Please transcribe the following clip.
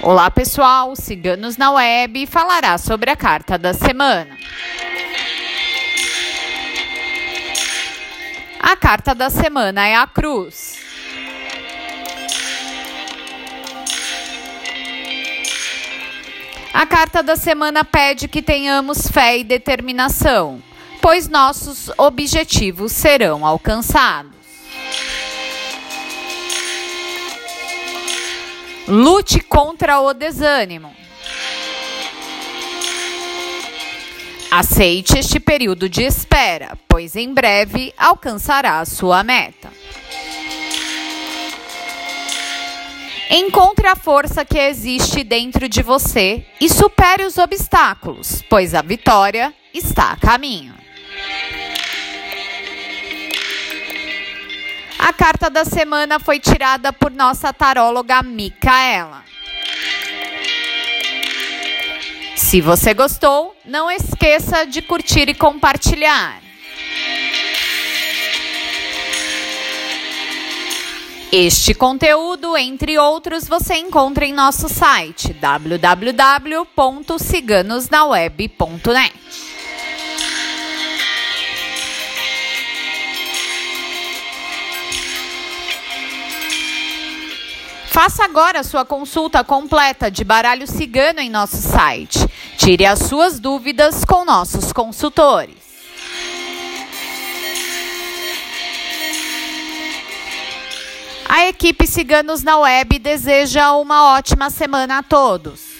Olá pessoal, Ciganos na Web falará sobre a carta da semana. A carta da semana é a Cruz. A carta da semana pede que tenhamos fé e determinação, pois nossos objetivos serão alcançados. Lute contra o desânimo. Aceite este período de espera, pois em breve alcançará sua meta. Encontre a força que existe dentro de você e supere os obstáculos, pois a vitória está a caminho. A carta da semana foi tirada por nossa taróloga Micaela. Se você gostou, não esqueça de curtir e compartilhar. Este conteúdo, entre outros, você encontra em nosso site www.ciganosnaweb.net. Faça agora sua consulta completa de baralho cigano em nosso site. Tire as suas dúvidas com nossos consultores. A equipe Ciganos na Web deseja uma ótima semana a todos.